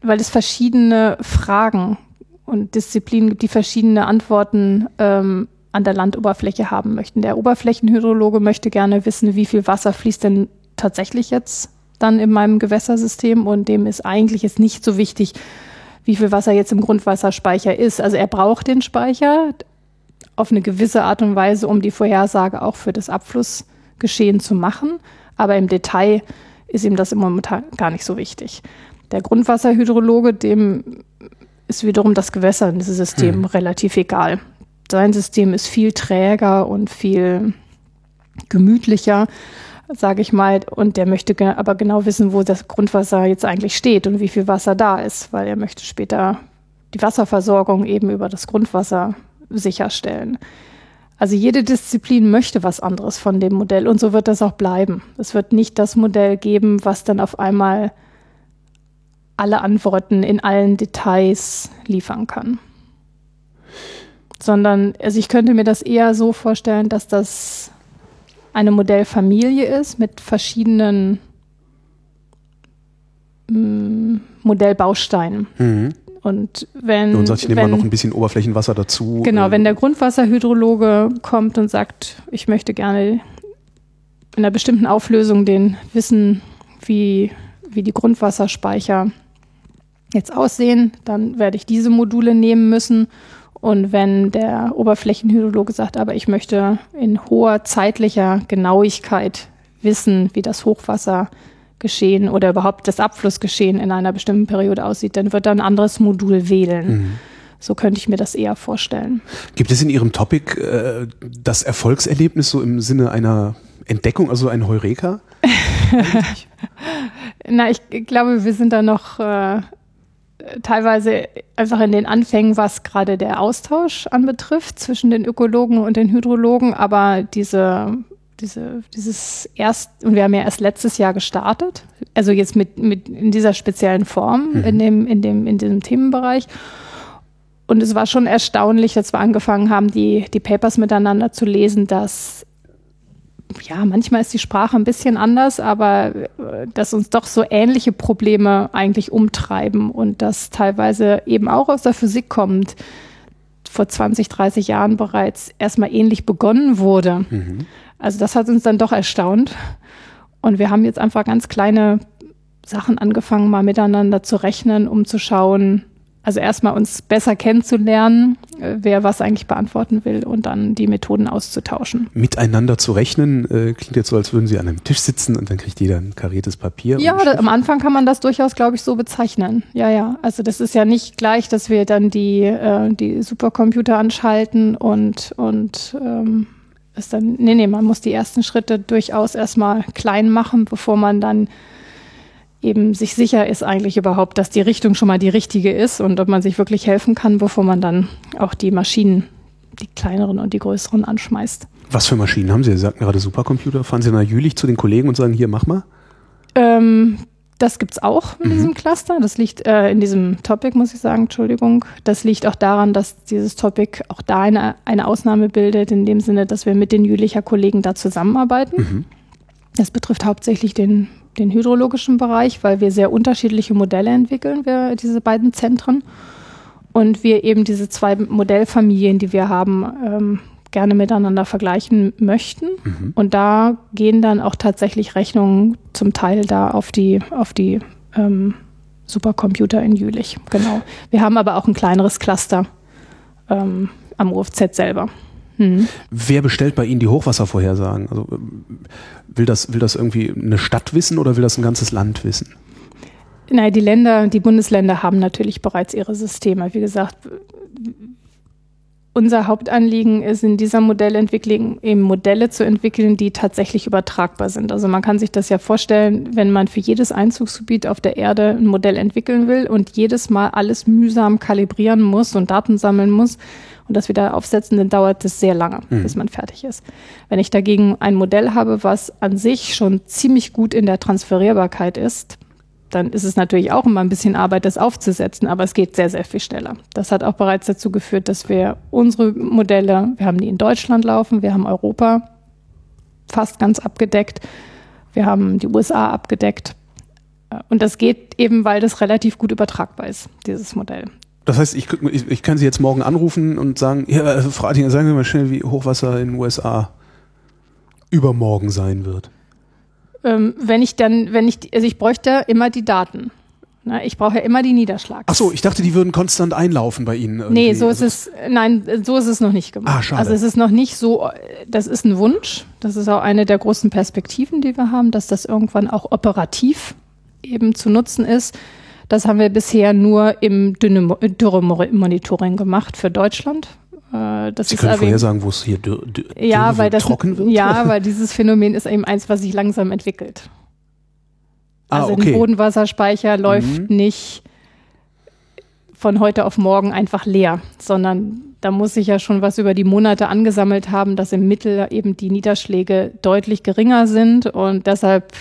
weil es verschiedene Fragen und Disziplinen gibt, die verschiedene Antworten ähm, an der Landoberfläche haben möchten. Der Oberflächenhydrologe möchte gerne wissen, wie viel Wasser fließt denn tatsächlich jetzt dann in meinem Gewässersystem und dem ist eigentlich jetzt nicht so wichtig, wie viel Wasser jetzt im Grundwasserspeicher ist. Also er braucht den Speicher auf eine gewisse Art und Weise, um die Vorhersage auch für das Abflussgeschehen zu machen. Aber im Detail ist ihm das im Moment gar nicht so wichtig. Der Grundwasserhydrologe, dem ist wiederum das Gewässer in diesem System hm. relativ egal. Sein System ist viel träger und viel gemütlicher, sage ich mal. Und der möchte aber genau wissen, wo das Grundwasser jetzt eigentlich steht und wie viel Wasser da ist, weil er möchte später die Wasserversorgung eben über das Grundwasser sicherstellen. Also jede Disziplin möchte was anderes von dem Modell und so wird das auch bleiben. Es wird nicht das Modell geben, was dann auf einmal alle Antworten in allen Details liefern kann. Sondern, also ich könnte mir das eher so vorstellen, dass das eine Modellfamilie ist mit verschiedenen mm, Modellbausteinen. Mhm. Und wenn. Und sagt, ich nehme mal noch ein bisschen Oberflächenwasser dazu. Genau, äh, wenn der Grundwasserhydrologe kommt und sagt, ich möchte gerne in einer bestimmten Auflösung den wissen, wie, wie die Grundwasserspeicher jetzt aussehen, dann werde ich diese Module nehmen müssen. Und wenn der Oberflächenhydrologe sagt, aber ich möchte in hoher zeitlicher Genauigkeit wissen, wie das Hochwassergeschehen oder überhaupt das Abflussgeschehen in einer bestimmten Periode aussieht, dann wird er ein anderes Modul wählen. Mhm. So könnte ich mir das eher vorstellen. Gibt es in Ihrem Topic äh, das Erfolgserlebnis so im Sinne einer Entdeckung, also ein Heureka? *laughs* Na, ich glaube, wir sind da noch äh, teilweise einfach in den Anfängen, was gerade der Austausch anbetrifft zwischen den Ökologen und den Hydrologen, aber diese, diese, dieses erst, und wir haben ja erst letztes Jahr gestartet, also jetzt mit, mit in dieser speziellen Form, mhm. in dem, in dem, in diesem Themenbereich. Und es war schon erstaunlich, als wir angefangen haben, die, die Papers miteinander zu lesen, dass ja, manchmal ist die Sprache ein bisschen anders, aber äh, dass uns doch so ähnliche Probleme eigentlich umtreiben und das teilweise eben auch aus der Physik kommt, vor 20, 30 Jahren bereits erstmal ähnlich begonnen wurde. Mhm. Also das hat uns dann doch erstaunt. Und wir haben jetzt einfach ganz kleine Sachen angefangen, mal miteinander zu rechnen, um zu schauen, also erstmal uns besser kennenzulernen, äh, wer was eigentlich beantworten will und dann die Methoden auszutauschen. Miteinander zu rechnen äh, klingt jetzt so, als würden Sie an einem Tisch sitzen und dann kriegt jeder ein kariertes Papier. Ja, da, am Anfang kann man das durchaus, glaube ich, so bezeichnen. Ja, ja. Also das ist ja nicht gleich, dass wir dann die, äh, die Supercomputer anschalten und, und ähm, ist dann, nee, nee, man muss die ersten Schritte durchaus erstmal klein machen, bevor man dann eben sich sicher ist eigentlich überhaupt, dass die Richtung schon mal die richtige ist und ob man sich wirklich helfen kann, bevor man dann auch die Maschinen, die kleineren und die größeren anschmeißt. Was für Maschinen haben Sie? Sie sagten gerade Supercomputer. Fahren Sie nach Jülich zu den Kollegen und sagen, hier, mach mal? Ähm, das es auch in mhm. diesem Cluster. Das liegt äh, in diesem Topic, muss ich sagen, Entschuldigung. Das liegt auch daran, dass dieses Topic auch da eine, eine Ausnahme bildet, in dem Sinne, dass wir mit den Jülicher Kollegen da zusammenarbeiten. Mhm. Das betrifft hauptsächlich den den hydrologischen Bereich, weil wir sehr unterschiedliche Modelle entwickeln, wir, diese beiden Zentren. Und wir eben diese zwei Modellfamilien, die wir haben, ähm, gerne miteinander vergleichen möchten. Mhm. Und da gehen dann auch tatsächlich Rechnungen zum Teil da auf die, auf die ähm, Supercomputer in Jülich. Genau. Wir haben aber auch ein kleineres Cluster ähm, am UFZ selber. Mhm. Wer bestellt bei Ihnen die Hochwasservorhersagen? Also will das, will das irgendwie eine Stadt wissen oder will das ein ganzes Land wissen? Nein, die Länder, die Bundesländer haben natürlich bereits ihre Systeme. Wie gesagt, unser Hauptanliegen ist in dieser Modellentwicklung eben Modelle zu entwickeln, die tatsächlich übertragbar sind. Also man kann sich das ja vorstellen, wenn man für jedes Einzugsgebiet auf der Erde ein Modell entwickeln will und jedes Mal alles mühsam kalibrieren muss und Daten sammeln muss, und das wieder aufsetzen, dann dauert es sehr lange, mhm. bis man fertig ist. Wenn ich dagegen ein Modell habe, was an sich schon ziemlich gut in der Transferierbarkeit ist, dann ist es natürlich auch immer ein bisschen Arbeit, das aufzusetzen, aber es geht sehr, sehr viel schneller. Das hat auch bereits dazu geführt, dass wir unsere Modelle, wir haben die in Deutschland laufen, wir haben Europa fast ganz abgedeckt, Wir haben die USA abgedeckt. Äh, und das geht eben, weil das relativ gut übertragbar ist, dieses Modell. Das heißt, ich, ich, ich kann Sie jetzt morgen anrufen und sagen, ja, Frau Attinger, sagen Sie mal schnell, wie Hochwasser in den USA übermorgen sein wird. Ähm, wenn ich dann, wenn ich, also ich bräuchte immer die Daten. Na, ich brauche ja immer die Niederschlags. Ach so, ich dachte, die würden konstant einlaufen bei Ihnen. Irgendwie. Nee, so ist es, nein, so ist es noch nicht gemacht. Ah, schade. Also es ist noch nicht so, das ist ein Wunsch. Das ist auch eine der großen Perspektiven, die wir haben, dass das irgendwann auch operativ eben zu nutzen ist. Das haben wir bisher nur im Dürre-Monitoring gemacht für Deutschland. Äh, das Sie können vorhersagen, wo es hier dürre, dürre ja, weil das, trocken wird? Ja, *laughs* weil dieses Phänomen ist eben eins, was sich langsam entwickelt. Ah, also okay. ein Bodenwasserspeicher läuft mhm. nicht von heute auf morgen einfach leer, sondern da muss sich ja schon was über die Monate angesammelt haben, dass im Mittel eben die Niederschläge deutlich geringer sind und deshalb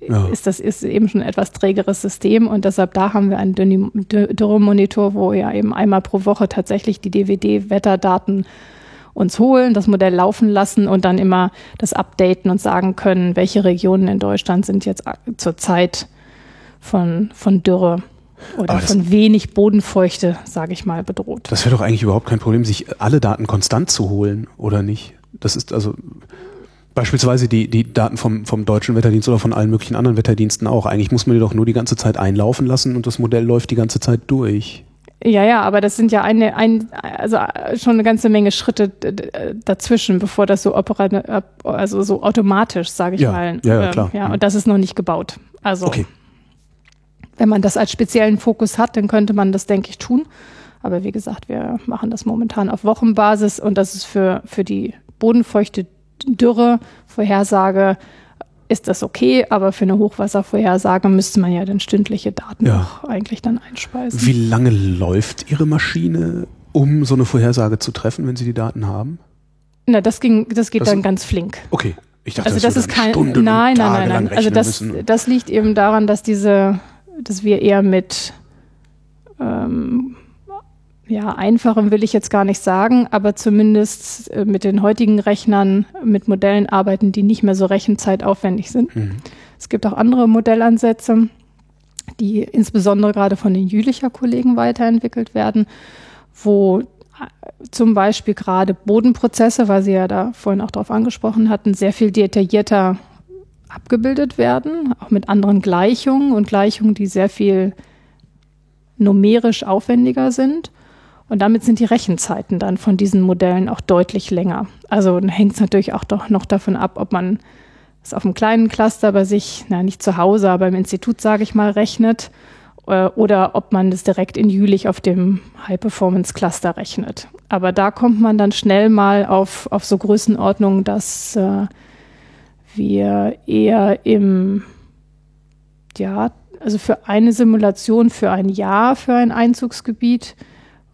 ja. ist das ist eben schon ein etwas trägeres System und deshalb da haben wir einen Dürremonitor, wo ja eben einmal pro Woche tatsächlich die DVD-Wetterdaten uns holen, das Modell laufen lassen und dann immer das updaten und sagen können, welche Regionen in Deutschland sind jetzt zurzeit von, von Dürre oder von wenig Bodenfeuchte, sage ich mal, bedroht. Das wäre doch eigentlich überhaupt kein Problem, sich alle Daten konstant zu holen, oder nicht? Das ist also Beispielsweise die, die Daten vom, vom deutschen Wetterdienst oder von allen möglichen anderen Wetterdiensten auch. Eigentlich muss man die doch nur die ganze Zeit einlaufen lassen und das Modell läuft die ganze Zeit durch. Ja, ja, aber das sind ja eine, ein, also schon eine ganze Menge Schritte dazwischen, bevor das so operativ, also so automatisch, sage ich ja, mal. Ja, ja, klar. Ja, und das ist noch nicht gebaut. Also, okay. wenn man das als speziellen Fokus hat, dann könnte man das, denke ich, tun. Aber wie gesagt, wir machen das momentan auf Wochenbasis und das ist für, für die bodenfeuchte Dürre-Vorhersage ist das okay, aber für eine Hochwasservorhersage müsste man ja dann stündliche Daten ja. auch eigentlich dann einspeisen. Wie lange läuft Ihre Maschine, um so eine Vorhersage zu treffen, wenn Sie die Daten haben? Na, das ging, das geht das dann ganz flink. Okay. Ich dachte, also das, das ist kein Stunden nein, nein, nein, nein. Also das, das liegt eben daran, dass diese, dass wir eher mit ähm, ja, einfachem will ich jetzt gar nicht sagen, aber zumindest äh, mit den heutigen Rechnern mit Modellen arbeiten, die nicht mehr so rechenzeitaufwendig sind. Mhm. Es gibt auch andere Modellansätze, die insbesondere gerade von den Jülicher Kollegen weiterentwickelt werden, wo äh, zum Beispiel gerade Bodenprozesse, weil Sie ja da vorhin auch darauf angesprochen hatten, sehr viel detaillierter abgebildet werden, auch mit anderen Gleichungen und Gleichungen, die sehr viel numerisch aufwendiger sind. Und damit sind die Rechenzeiten dann von diesen Modellen auch deutlich länger. Also hängt es natürlich auch doch noch davon ab, ob man es auf einem kleinen Cluster bei sich, na nicht zu Hause, aber im Institut, sage ich mal, rechnet äh, oder ob man es direkt in Jülich auf dem High-Performance-Cluster rechnet. Aber da kommt man dann schnell mal auf, auf so Größenordnungen, dass äh, wir eher im, ja, also für eine Simulation für ein Jahr für ein Einzugsgebiet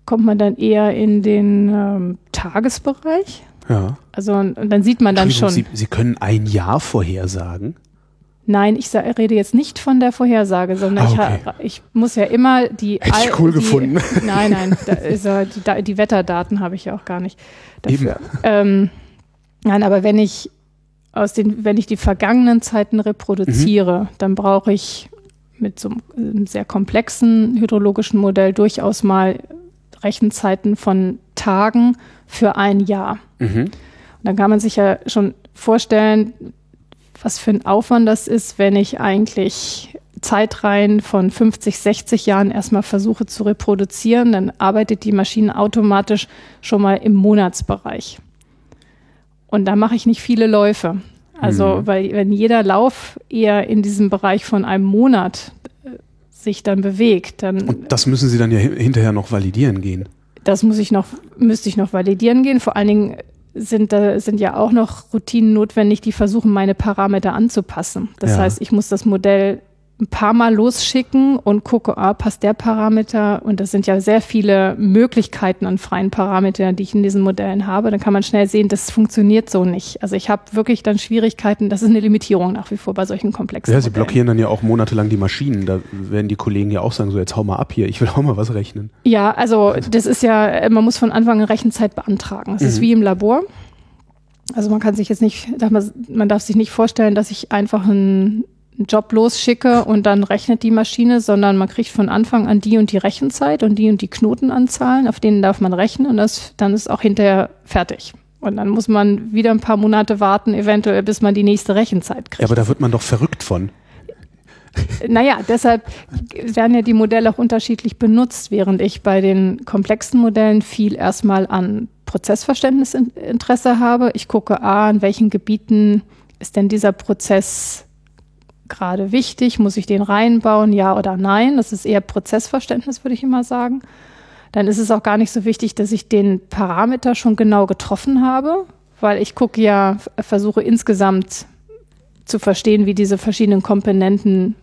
kommt man dann eher in den ähm, Tagesbereich. Ja. Also und, und dann sieht man dann schon. Sie, Sie können ein Jahr vorhersagen. Nein, ich rede jetzt nicht von der Vorhersage, sondern ah, okay. ich, ich, muss ja immer die. Hätte ich cool die, gefunden. *laughs* Nein, nein, *laughs* da die, die, Wetterdaten habe ich ja auch gar nicht dafür. Ähm, nein, aber wenn ich aus den, wenn ich die vergangenen Zeiten reproduziere, mhm. dann brauche ich mit so einem sehr komplexen hydrologischen Modell durchaus mal Rechenzeiten von Tagen für ein Jahr. Mhm. Und dann kann man sich ja schon vorstellen, was für ein Aufwand das ist, wenn ich eigentlich Zeitreihen von 50, 60 Jahren erstmal versuche zu reproduzieren, dann arbeitet die Maschine automatisch schon mal im Monatsbereich. Und da mache ich nicht viele Läufe. Also, mhm. weil wenn jeder Lauf eher in diesem Bereich von einem Monat sich dann bewegt. Dann, und das müssen Sie dann ja hinterher noch validieren gehen. Das muss ich noch, müsste ich noch validieren gehen. Vor allen Dingen sind da sind ja auch noch Routinen notwendig, die versuchen, meine Parameter anzupassen. Das ja. heißt, ich muss das Modell ein paar Mal losschicken und gucke, ah, passt der Parameter. Und das sind ja sehr viele Möglichkeiten an freien Parametern, die ich in diesen Modellen habe. Dann kann man schnell sehen, das funktioniert so nicht. Also ich habe wirklich dann Schwierigkeiten. Das ist eine Limitierung nach wie vor bei solchen komplexen Ja, sie Modellen. blockieren dann ja auch monatelang die Maschinen. Da werden die Kollegen ja auch sagen, so jetzt hau mal ab hier, ich will auch mal was rechnen. Ja, also das ist ja, man muss von Anfang an Rechenzeit beantragen. Es mhm. ist wie im Labor. Also man kann sich jetzt nicht, man darf sich nicht vorstellen, dass ich einfach einen Job losschicke und dann rechnet die Maschine, sondern man kriegt von Anfang an die und die Rechenzeit und die und die Knotenanzahlen, auf denen darf man rechnen und das, dann ist auch hinterher fertig. Und dann muss man wieder ein paar Monate warten, eventuell, bis man die nächste Rechenzeit kriegt. Ja, aber da wird man doch verrückt von. Naja, deshalb werden ja die Modelle auch unterschiedlich benutzt, während ich bei den komplexen Modellen viel erstmal an Prozessverständnis Interesse habe. Ich gucke, a, in welchen Gebieten ist denn dieser Prozess gerade wichtig? Muss ich den reinbauen, ja oder nein? Das ist eher Prozessverständnis, würde ich immer sagen. Dann ist es auch gar nicht so wichtig, dass ich den Parameter schon genau getroffen habe, weil ich gucke ja, versuche insgesamt zu verstehen, wie diese verschiedenen Komponenten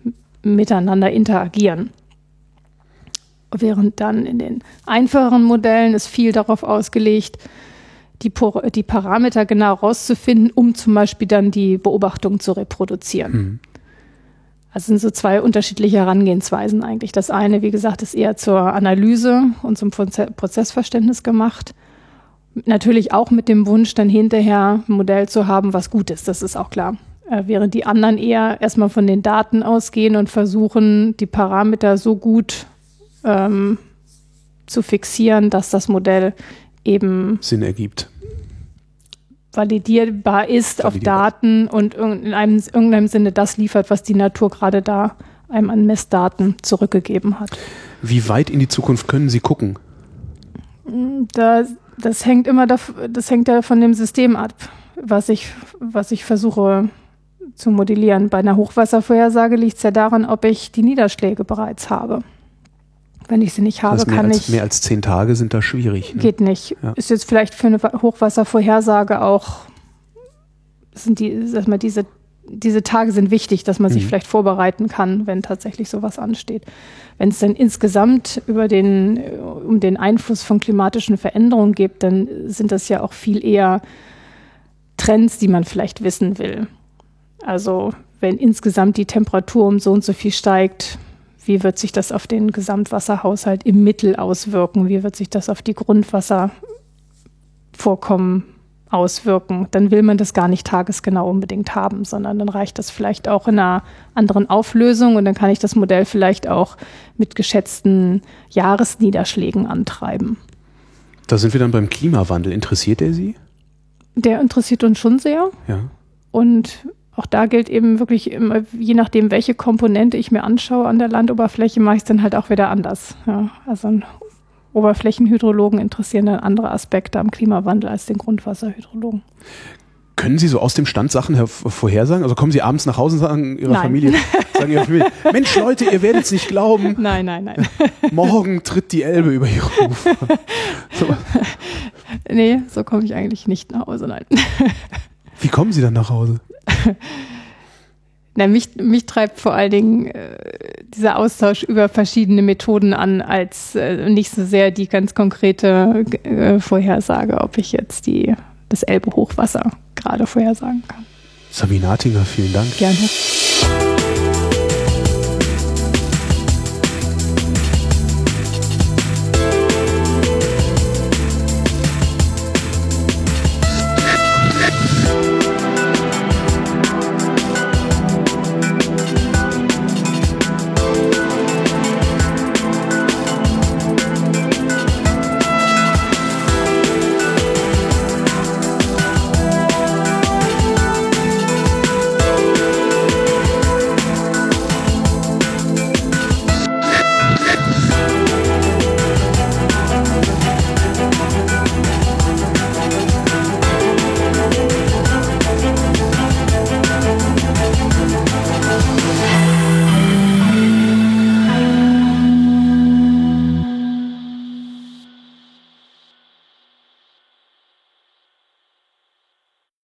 miteinander interagieren. Während dann in den einfacheren Modellen ist viel darauf ausgelegt, die, die Parameter genau rauszufinden, um zum Beispiel dann die Beobachtung zu reproduzieren. Mhm. Also sind so zwei unterschiedliche Herangehensweisen eigentlich. Das eine, wie gesagt, ist eher zur Analyse und zum Prozessverständnis gemacht. Natürlich auch mit dem Wunsch, dann hinterher ein Modell zu haben, was gut ist. Das ist auch klar. Äh, während die anderen eher erstmal von den Daten ausgehen und versuchen, die Parameter so gut ähm, zu fixieren, dass das Modell eben Sinn ergibt. Validierbar ist auf Daten und in einem, irgendeinem Sinne das liefert, was die Natur gerade da einem an Messdaten zurückgegeben hat. Wie weit in die Zukunft können Sie gucken? Da, das hängt immer das hängt ja von dem System ab, was ich, was ich versuche zu modellieren. Bei einer Hochwasservorhersage liegt es ja daran, ob ich die Niederschläge bereits habe. Wenn ich sie nicht habe, das kann als, ich. Mehr als zehn Tage sind da schwierig. Ne? Geht nicht. Ja. Ist jetzt vielleicht für eine Hochwasservorhersage auch, sind die, sag mal, diese, diese Tage sind wichtig, dass man sich mhm. vielleicht vorbereiten kann, wenn tatsächlich sowas ansteht. Wenn es dann insgesamt über den, um den Einfluss von klimatischen Veränderungen geht, dann sind das ja auch viel eher Trends, die man vielleicht wissen will. Also wenn insgesamt die Temperatur um so und so viel steigt, wie wird sich das auf den Gesamtwasserhaushalt im Mittel auswirken? Wie wird sich das auf die Grundwasservorkommen auswirken? Dann will man das gar nicht tagesgenau unbedingt haben, sondern dann reicht das vielleicht auch in einer anderen Auflösung und dann kann ich das Modell vielleicht auch mit geschätzten Jahresniederschlägen antreiben. Da sind wir dann beim Klimawandel. Interessiert er Sie? Der interessiert uns schon sehr. Ja. Und auch da gilt eben wirklich immer, je nachdem, welche Komponente ich mir anschaue an der Landoberfläche, mache ich es dann halt auch wieder anders. Ja, also ein Oberflächenhydrologen interessieren dann andere Aspekte am Klimawandel als den Grundwasserhydrologen. Können Sie so aus dem Stand Sachen vorhersagen? Also kommen Sie abends nach Hause und sagen Ihrer nein. Familie, sagen Ihrer Familie, *laughs* Mensch Leute, ihr werdet es nicht glauben. Nein, nein, nein. *laughs* Morgen tritt die Elbe über Ihre Ufer. *laughs* So. Nee, so komme ich eigentlich nicht nach Hause, nein. Wie kommen Sie dann nach Hause? *laughs* Na, mich, mich treibt vor allen Dingen äh, dieser Austausch über verschiedene Methoden an, als äh, nicht so sehr die ganz konkrete äh, Vorhersage, ob ich jetzt die, das Elbe-Hochwasser gerade vorhersagen kann. Sabine Natinger, vielen Dank. Gerne.